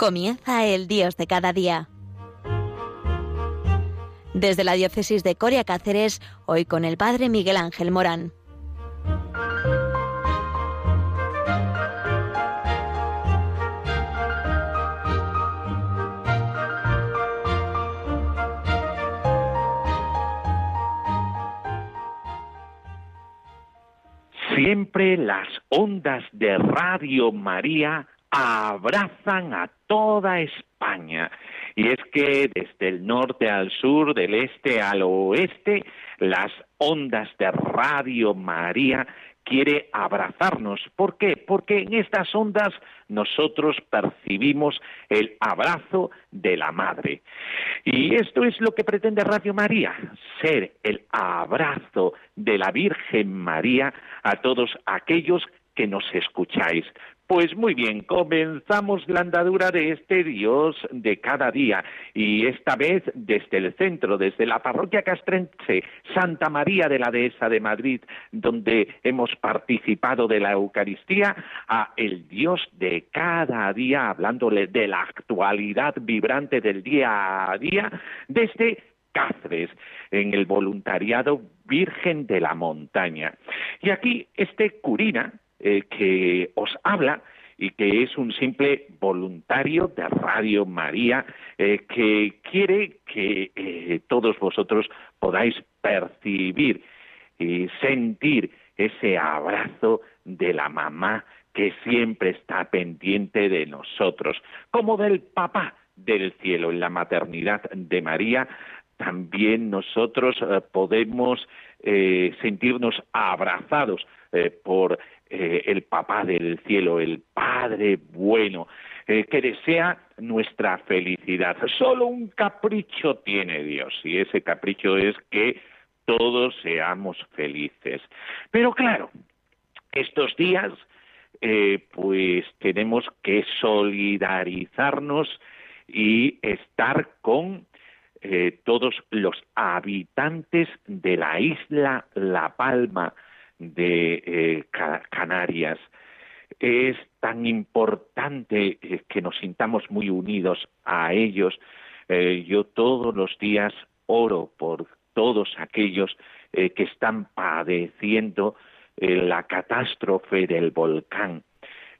Comienza el Dios de cada día. Desde la diócesis de Coria Cáceres, hoy con el Padre Miguel Ángel Morán. Siempre las ondas de Radio María abrazan a toda España. Y es que desde el norte al sur, del este al oeste, las ondas de Radio María quiere abrazarnos. ¿Por qué? Porque en estas ondas nosotros percibimos el abrazo de la Madre. Y esto es lo que pretende Radio María, ser el abrazo de la Virgen María a todos aquellos que nos escucháis. Pues muy bien, comenzamos la andadura de este Dios de cada día y esta vez desde el centro, desde la parroquia castrense Santa María de la Dehesa de Madrid, donde hemos participado de la Eucaristía, a el Dios de cada día, hablándole de la actualidad vibrante del día a día, desde Cáceres, en el voluntariado Virgen de la Montaña. Y aquí este curina, eh, que os habla y que es un simple voluntario de Radio María eh, que quiere que eh, todos vosotros podáis percibir y sentir ese abrazo de la mamá que siempre está pendiente de nosotros, como del papá del cielo en la maternidad de María, también nosotros podemos sentirnos abrazados por eh, el papá del cielo, el Padre bueno, eh, que desea nuestra felicidad. Solo un capricho tiene Dios y ese capricho es que todos seamos felices. Pero claro, estos días eh, pues tenemos que solidarizarnos y estar con todos los habitantes de la isla La Palma, de eh, Canarias. Es tan importante eh, que nos sintamos muy unidos a ellos. Eh, yo todos los días oro por todos aquellos que están padeciendo la catástrofe del volcán.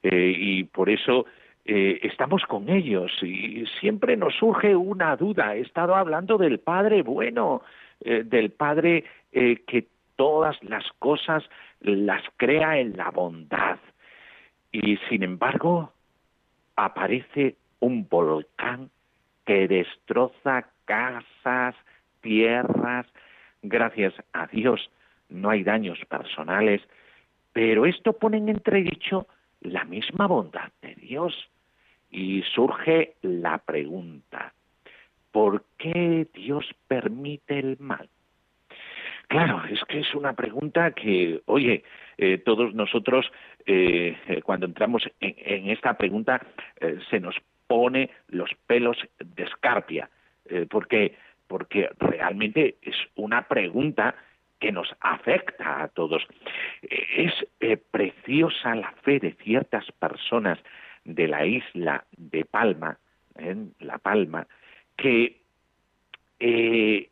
y por eso estamos con ellos y siempre nos surge una duda. He estado hablando del Padre bueno, del Padre que todas las cosas las crea en la bondad. Y sin embargo, aparece un volcán que destroza casas, tierras. Gracias a Dios no hay daños personales, pero esto pone en entredicho la misma bondad de Dios. Y surge la pregunta, ¿por qué Dios permite el mal? Claro, es que es una pregunta que, oye, eh, todos nosotros eh, cuando entramos en, esta pregunta eh, se nos pone los pelos de escarpia, porque porque realmente es una pregunta que nos afecta a todos. Es preciosa la fe de ciertas personas de la isla de Palma, en La Palma, que han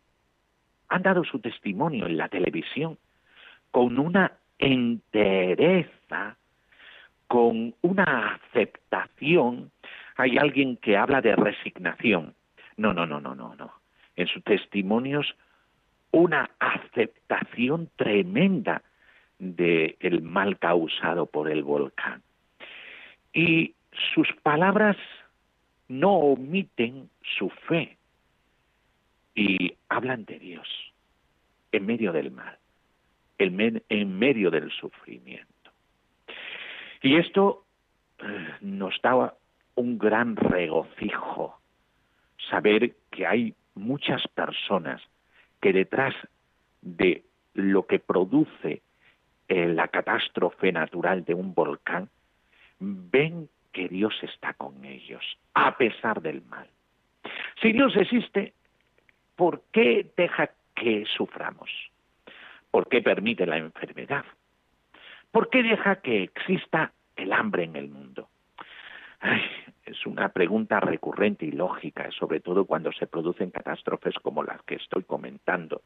dado su testimonio en la televisión con una entereza, con una aceptación. Hay alguien que habla de resignación. No, no, no, no, no, no. En sus testimonios una aceptación tremenda del mal causado por el volcán. Y sus palabras no omiten su fe y hablan de Dios en medio del mal, en, medio del sufrimiento. Y esto eh, nos da un gran regocijo saber que hay muchas personas que detrás de lo que produce eh, la catástrofe natural de un volcán, ven que Dios está con ellos, a pesar del mal. Si Dios existe, ¿por qué deja que suframos? ¿Por qué permite la enfermedad? ¿Por qué deja que exista el hambre en el mundo? es una pregunta recurrente y lógica, sobre todo cuando se producen catástrofes como las que estoy comentando.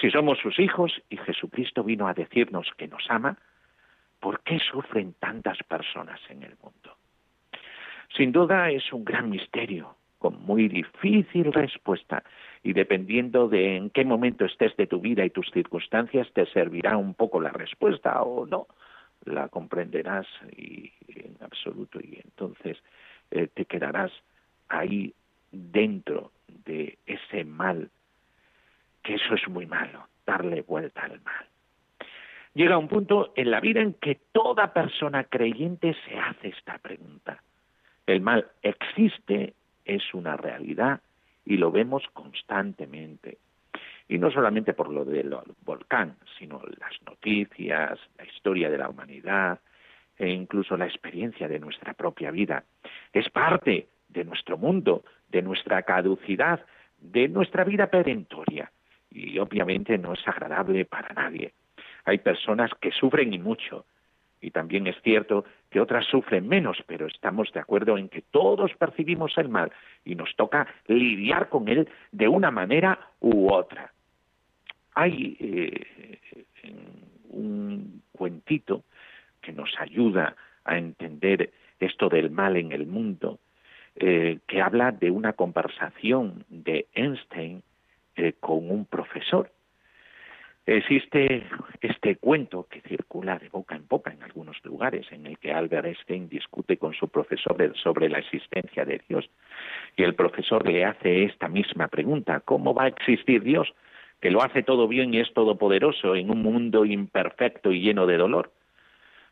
Si somos sus hijos y Jesucristo vino a decirnos que nos ama, ¿por qué sufren tantas personas en el mundo? Sin duda es un gran misterio, con muy difícil respuesta, y dependiendo de en qué momento estés de tu vida y tus circunstancias, te servirá un poco la respuesta o no, la comprenderás y, en absoluto, y entonces eh, te quedarás ahí dentro de ese mal, que eso es muy malo, darle vuelta al mal. Llega un punto en la vida en que toda persona creyente se hace esta pregunta. El mal existe, es una realidad y lo vemos constantemente. Y no solamente por lo del volcán, sino las noticias, la historia de la humanidad e incluso la experiencia de nuestra propia vida. Es parte de nuestro mundo, de nuestra caducidad, de nuestra vida perentoria. Y obviamente no es agradable para nadie. Hay personas que sufren y mucho, y también es cierto que otras sufren menos, pero estamos de acuerdo en que todos percibimos el mal y nos toca lidiar con él de una manera u otra. Hay eh, un cuentito que nos ayuda a entender esto del mal en el mundo, eh, que habla de una conversación de Einstein eh, con un profesor Existe este cuento que circula de boca en boca en lugares, en el que Albert Einstein discute con su profesor sobre la existencia de Dios. Y el profesor le hace esta misma pregunta, ¿cómo va a existir Dios? Que lo hace todo bien y es todopoderoso en un mundo imperfecto y lleno de dolor.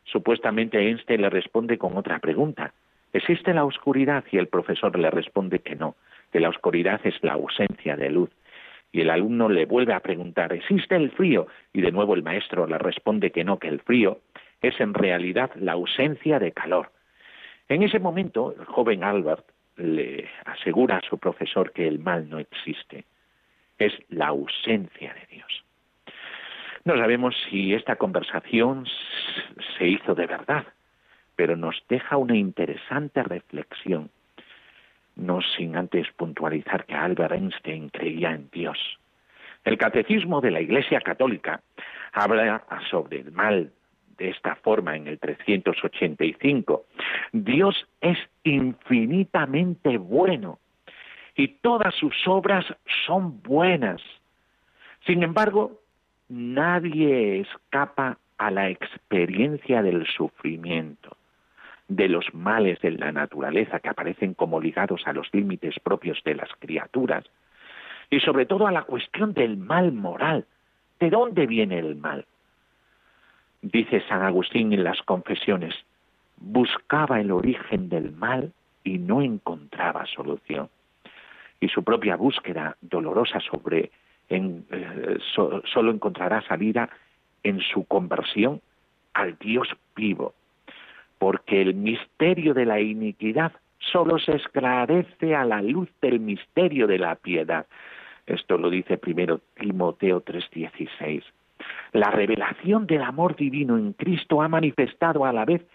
Supuestamente Einstein le responde con otra pregunta. ¿Existe la oscuridad? Y el profesor le responde que no, que la oscuridad es la ausencia de luz y el alumno le vuelve a preguntar, ¿existe el frío? Y de nuevo el maestro le responde que no, que el frío es en realidad la ausencia de calor. En ese momento, el joven Albert le asegura a su profesor que el mal no existe, es la ausencia de Dios. No sabemos si esta conversación se hizo de verdad, pero nos deja una interesante reflexión no sin antes puntualizar que Albert Einstein creía en Dios. El catecismo de la Iglesia Católica habla sobre el mal de esta forma en el 385. Dios es infinitamente bueno y todas sus obras son buenas. Sin embargo, nadie escapa a la experiencia del sufrimiento de los males de la naturaleza que aparecen como ligados a los límites propios de las criaturas, y sobre todo a la cuestión del mal moral. ¿De dónde viene el mal? Dice San Agustín en las confesiones, buscaba el origen del mal y no encontraba solución. Y su propia búsqueda dolorosa sobre en, eh, solo encontrará salida en su conversión al Dios vivo, porque el misterio de la iniquidad solo se esclarece a la luz del misterio de la piedad. Esto lo dice primero Timoteo 3:16. La revelación del amor divino en Cristo ha manifestado a la vez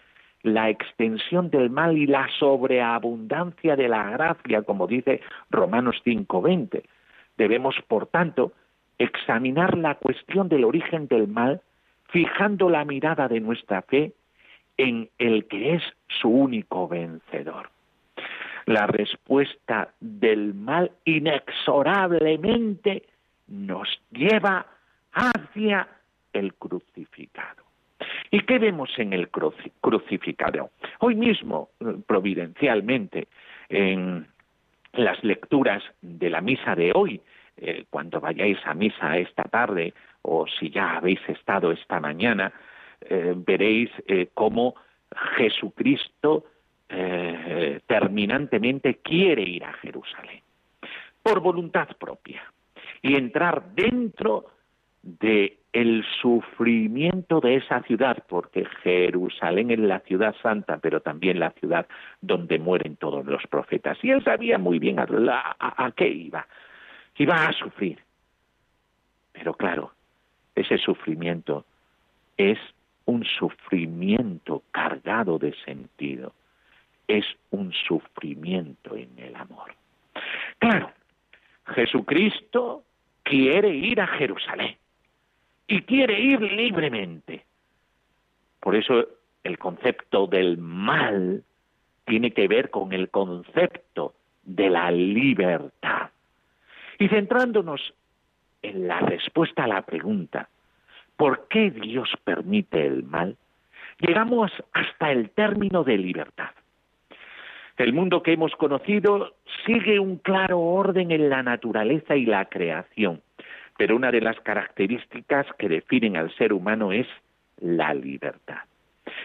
la extensión del mal y la sobreabundancia de la gracia, como dice Romanos 5:20. Debemos, por tanto, examinar la cuestión del origen del mal, fijando la mirada de nuestra fe en el que es su único vencedor. La respuesta del mal inexorablemente nos lleva hacia el crucificado. ¿Y qué vemos en el crucificado? Hoy mismo, eh, providencialmente, en las lecturas de la misa de hoy, eh, cuando vayáis a misa esta tarde o si ya habéis estado esta mañana, eh, veréis cómo Jesucristo terminantemente quiere ir a Jerusalén por voluntad propia y entrar dentro de el sufrimiento de esa ciudad, porque Jerusalén es la ciudad santa, pero también la ciudad donde mueren todos los profetas. Y él sabía muy bien a, qué iba. Iba a sufrir. Pero claro, ese sufrimiento es un sufrimiento cargado de sentido. es un sufrimiento en el amor. Claro, Jesucristo quiere ir a Jerusalén y quiere ir libremente. Por eso el concepto del mal tiene que ver con el concepto de la libertad. Y centrándonos en la respuesta a la pregunta, ¿por qué Dios permite el mal? Llegamos hasta el término de libertad. El mundo que hemos conocido sigue un claro orden en la naturaleza y la creación, pero una de las características que definen al ser humano es la libertad.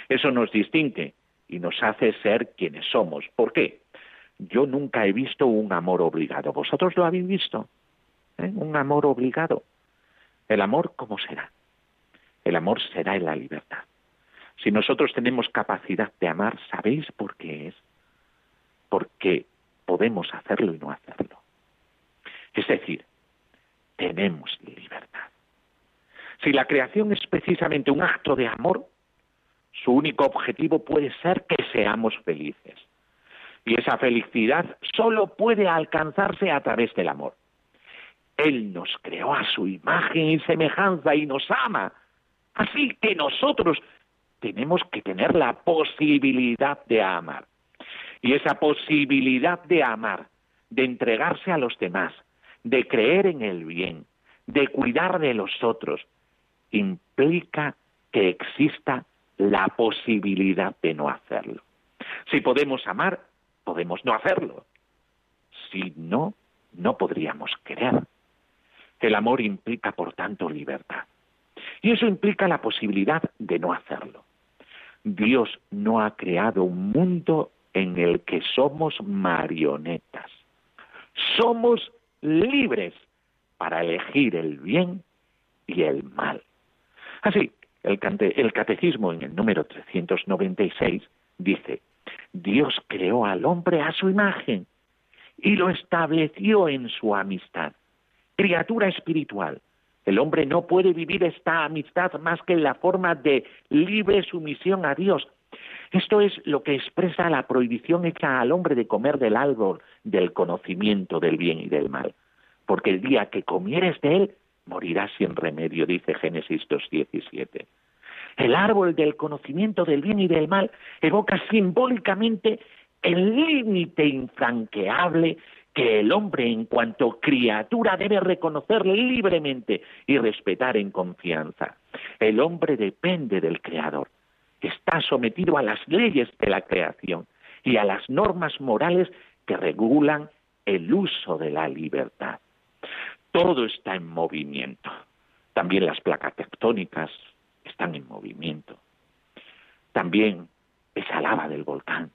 Eso nos distingue y nos hace ser quienes somos. ¿Por qué? Yo nunca he visto un amor obligado. ¿Vosotros lo habéis visto? ¿Eh? Un amor obligado. El amor, ¿cómo será? El amor será en la libertad. Si nosotros tenemos capacidad de amar, ¿sabéis por qué es? Porque podemos hacerlo y no hacerlo. Es decir, tenemos libertad. Si la creación es precisamente un acto de amor, su único objetivo puede ser que seamos felices. Y esa felicidad solo puede alcanzarse a través del amor. Él nos creó a su imagen y semejanza y nos ama. Así que nosotros tenemos que tener la posibilidad de amar. Y esa posibilidad de amar, de entregarse a los demás, de creer en el bien, de cuidar de los otros, implica que exista la posibilidad de no hacerlo. Si podemos amar, podemos no hacerlo. Si no, no podríamos querer. El amor implica, por tanto, libertad. Y eso implica la posibilidad de no hacerlo. Dios no ha creado un mundo en el que somos marionetas. Somos libres para elegir el bien y el mal. Así, el, el catecismo en el número 396 dice, Dios creó al hombre a su imagen y lo estableció en su amistad. Criatura espiritual. El hombre no puede vivir esta amistad más que en la forma de libre sumisión a Dios. Esto es lo que expresa la prohibición hecha al hombre de comer del árbol del conocimiento del bien y del mal. Porque el día que comieres de él, morirás sin remedio, dice Génesis 2.17. El árbol del conocimiento del bien y del mal evoca simbólicamente el límite infranqueable que el hombre en cuanto criatura debe reconocer libremente y respetar en confianza. El hombre depende del Creador, está sometido a las leyes de la creación y a las normas morales que regulan el uso de la libertad. Todo está en movimiento. También las placas tectónicas están en movimiento. También esa lava del volcán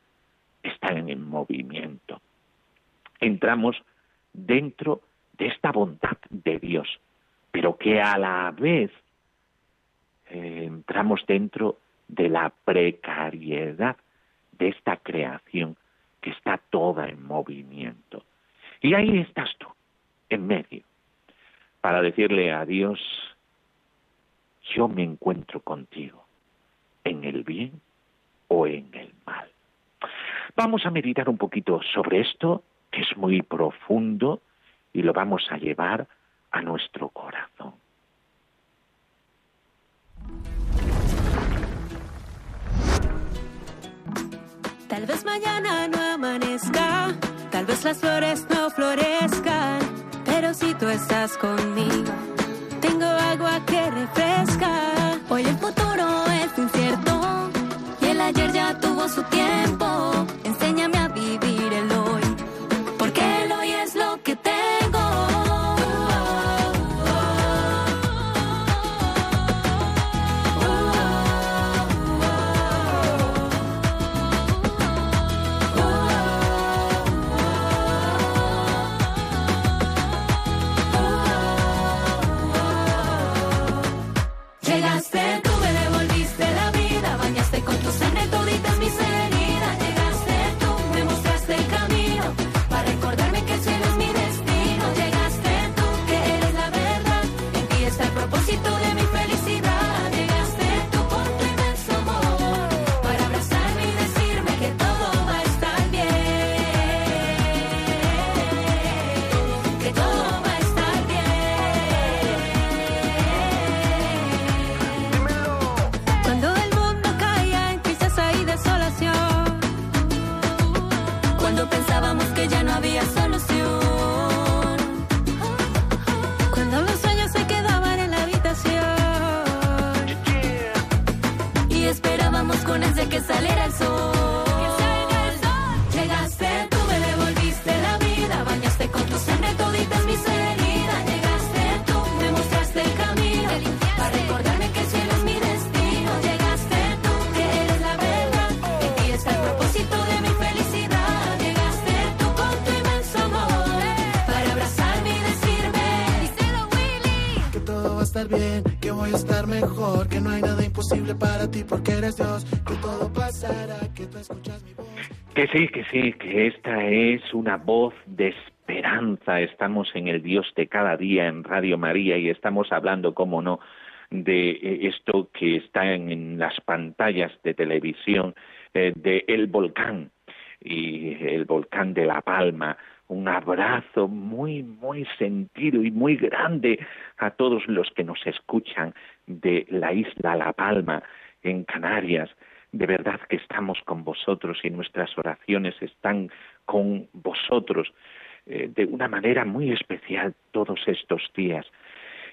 está en movimiento. Entramos dentro de esta bondad de Dios, pero que a la vez eh, entramos dentro de la precariedad de esta creación que está toda en movimiento. Y ahí estás tú, en medio, para decirle a Dios, yo me encuentro contigo, en el bien o en el mal. Vamos a meditar un poquito sobre esto, que es muy profundo, y lo vamos a llevar a nuestro corazón. Tal vez mañana no amanezca, tal vez las flores no florezcan, pero si tú estás conmigo, tengo agua que refresca. Hoy el futuro es incierto y el ayer ya tuvo su tiempo. Bien, que voy a estar mejor, que no hay nada imposible para ti porque eres Dios, que todo pasará, que tú escuchas mi voz. Que sí, que sí, que esta es una voz de esperanza. Estamos en el Dios de cada día en Radio María y estamos hablando, como no, de eh, esto que está en, las pantallas de televisión, eh, de el volcán y el volcán de La Palma, un abrazo muy, muy sentido y muy grande a todos los que nos escuchan de la isla La Palma, en Canarias. De verdad que estamos con vosotros y nuestras oraciones están con vosotros eh, de una manera muy especial todos estos días.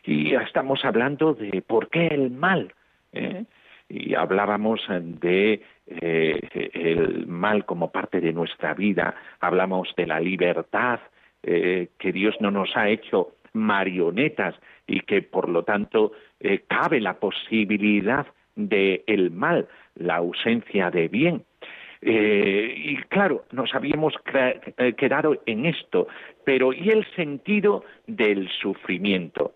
Y estamos hablando de por qué el mal. ¿eh? y hablábamos de eh, el mal como parte de nuestra vida, hablamos de la libertad, eh, que Dios no nos ha hecho marionetas y que por lo tanto eh, cabe la posibilidad de el mal, la ausencia de bien. y claro, nos habíamos quedado en esto, pero ¿y el sentido del sufrimiento?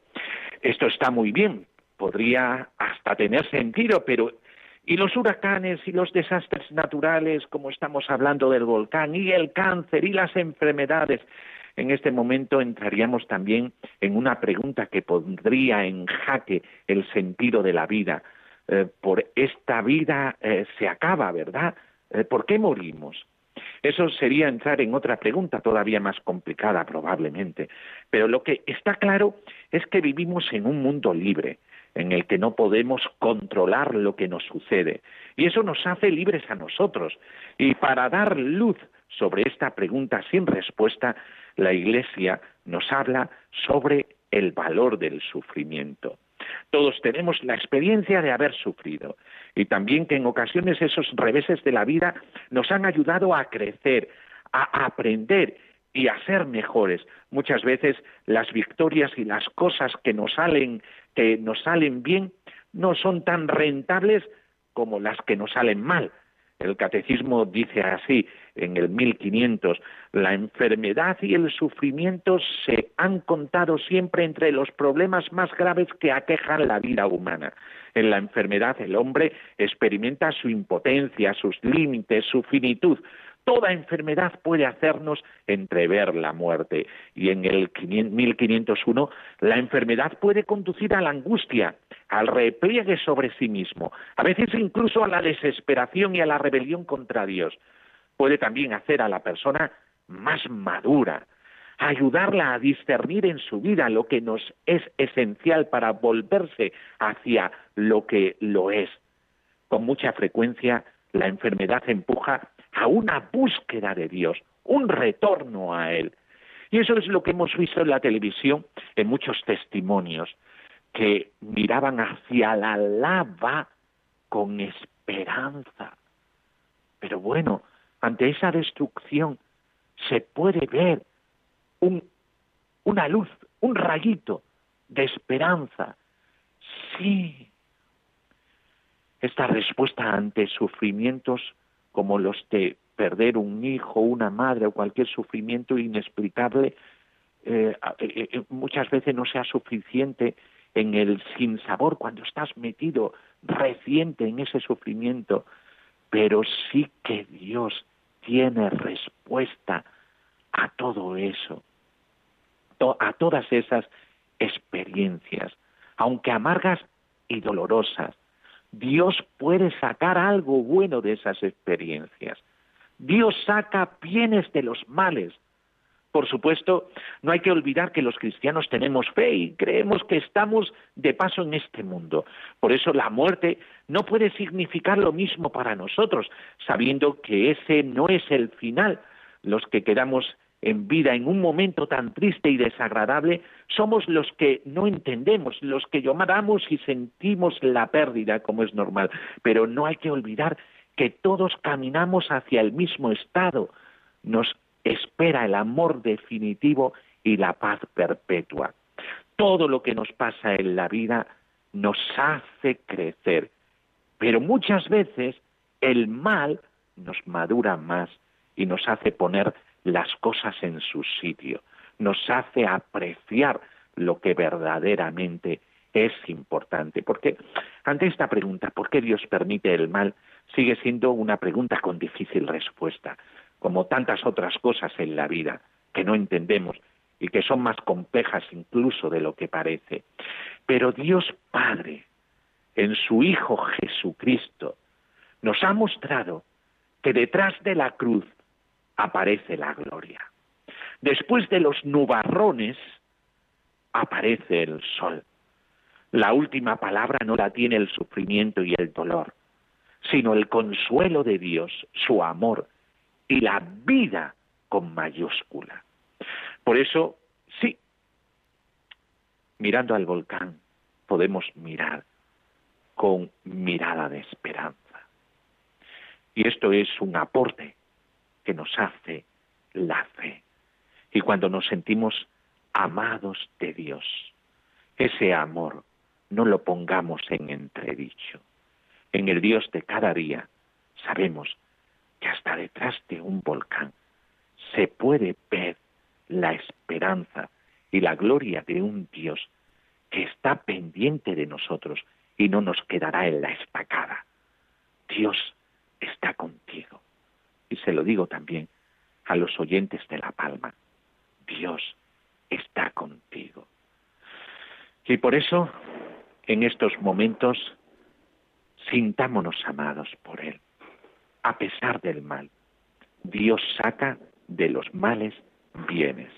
Esto está muy bien, podría hasta tener sentido, pero y los huracanes y los desastres naturales, como estamos hablando del volcán, y el cáncer y las enfermedades, en este momento entraríamos también en una pregunta que pondría en jaque el sentido de la vida. Eh, por esta vida eh, se acaba, ¿verdad? Eh, ¿Por qué morimos? Eso sería entrar en otra pregunta todavía más complicada probablemente. Pero lo que está claro es que vivimos en un mundo libre, en el que no podemos controlar lo que nos sucede. Y eso nos hace libres a nosotros. Y para dar luz sobre esta pregunta sin respuesta, la Iglesia nos habla sobre el valor del sufrimiento. Todos tenemos la experiencia de haber sufrido y también que en ocasiones esos reveses de la vida nos han ayudado a crecer, a aprender y a ser mejores. Muchas veces las victorias y las cosas que nos salen que nos salen bien no son tan rentables como las que nos salen mal. El catecismo dice así en el 1500, la enfermedad y el sufrimiento se han contado siempre entre los problemas más graves que aquejan la vida humana. En la enfermedad el hombre experimenta su impotencia, sus límites, su finitud, Toda enfermedad puede hacernos entrever la muerte. Y en el 1501, la enfermedad puede conducir a la angustia, al repliegue sobre sí mismo, a veces incluso a la desesperación y a la rebelión contra Dios. Puede también hacer a la persona más madura, ayudarla a discernir en su vida lo que nos es esencial para volverse hacia lo que lo es. Con mucha frecuencia, la enfermedad empuja a una búsqueda de Dios, un retorno a Él. Y eso es lo que hemos visto en la televisión en muchos testimonios, que miraban hacia la lava con esperanza. Pero bueno, ante esa destrucción se puede ver un, una luz, un rayito de esperanza. Sí. Esta respuesta ante sufrimientos como los de perder un hijo, una madre o cualquier sufrimiento inexplicable, eh, eh, eh, muchas veces no sea suficiente en el sinsabor cuando estás metido reciente en ese sufrimiento, pero sí que Dios tiene respuesta a todo eso, a todas esas experiencias, aunque amargas y dolorosas, Dios puede sacar algo bueno de esas experiencias. Dios saca bienes de los males. Por supuesto, no hay que olvidar que los cristianos tenemos fe y creemos que estamos de paso en este mundo. Por eso la muerte no puede significar lo mismo para nosotros, sabiendo que ese no es el final. Los que quedamos en vida, en un momento tan triste y desagradable, somos los que no entendemos, los que lloramos y sentimos la pérdida, como es normal. Pero no hay que olvidar que todos caminamos hacia el mismo estado. Nos espera el amor definitivo y la paz perpetua. Todo lo que nos pasa en la vida nos hace crecer, pero muchas veces el mal nos madura más y nos hace poner las cosas en su sitio, nos hace apreciar lo que verdaderamente es importante. Porque ante esta pregunta, ¿por qué Dios permite el mal? sigue siendo una pregunta con difícil respuesta, como tantas otras cosas en la vida que no entendemos y que son más complejas incluso de lo que parece. Pero Dios Padre, en su Hijo Jesucristo, nos ha mostrado que detrás de la cruz aparece la gloria. Después de los nubarrones aparece el sol. La última palabra no la tiene el sufrimiento y el dolor, sino el consuelo de Dios, su amor y la vida con mayúscula. Por eso, sí, mirando al volcán podemos mirar con mirada de esperanza. Y esto es un aporte que nos hace la fe. Y cuando nos sentimos amados de Dios, ese amor no lo pongamos en entredicho. En el Dios de cada día sabemos que hasta detrás de un volcán se puede ver la esperanza y la gloria de un Dios que está pendiente de nosotros y no nos quedará en la estacada. Dios está contigo. Y se lo digo también a los oyentes de La Palma. Dios está contigo. Y por eso, en estos momentos, sintámonos amados por Él, a pesar del mal. Dios saca de los males bienes.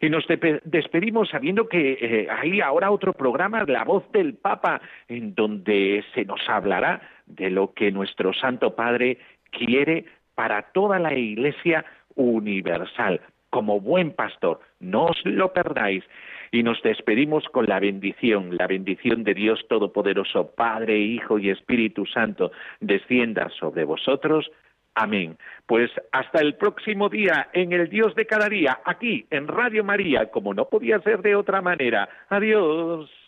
Y nos despedimos sabiendo que eh, hay ahora otro programa, La Voz del Papa, en donde se nos hablará de lo que nuestro Santo Padre quiere para toda la Iglesia universal, como buen pastor. No os lo perdáis. Y nos despedimos con la bendición, la bendición de Dios Todopoderoso, Padre, Hijo y Espíritu Santo, descienda sobre vosotros Amén. Pues hasta el próximo día en el Dios de cada día, aquí en Radio María, como no podía ser de otra manera. Adiós.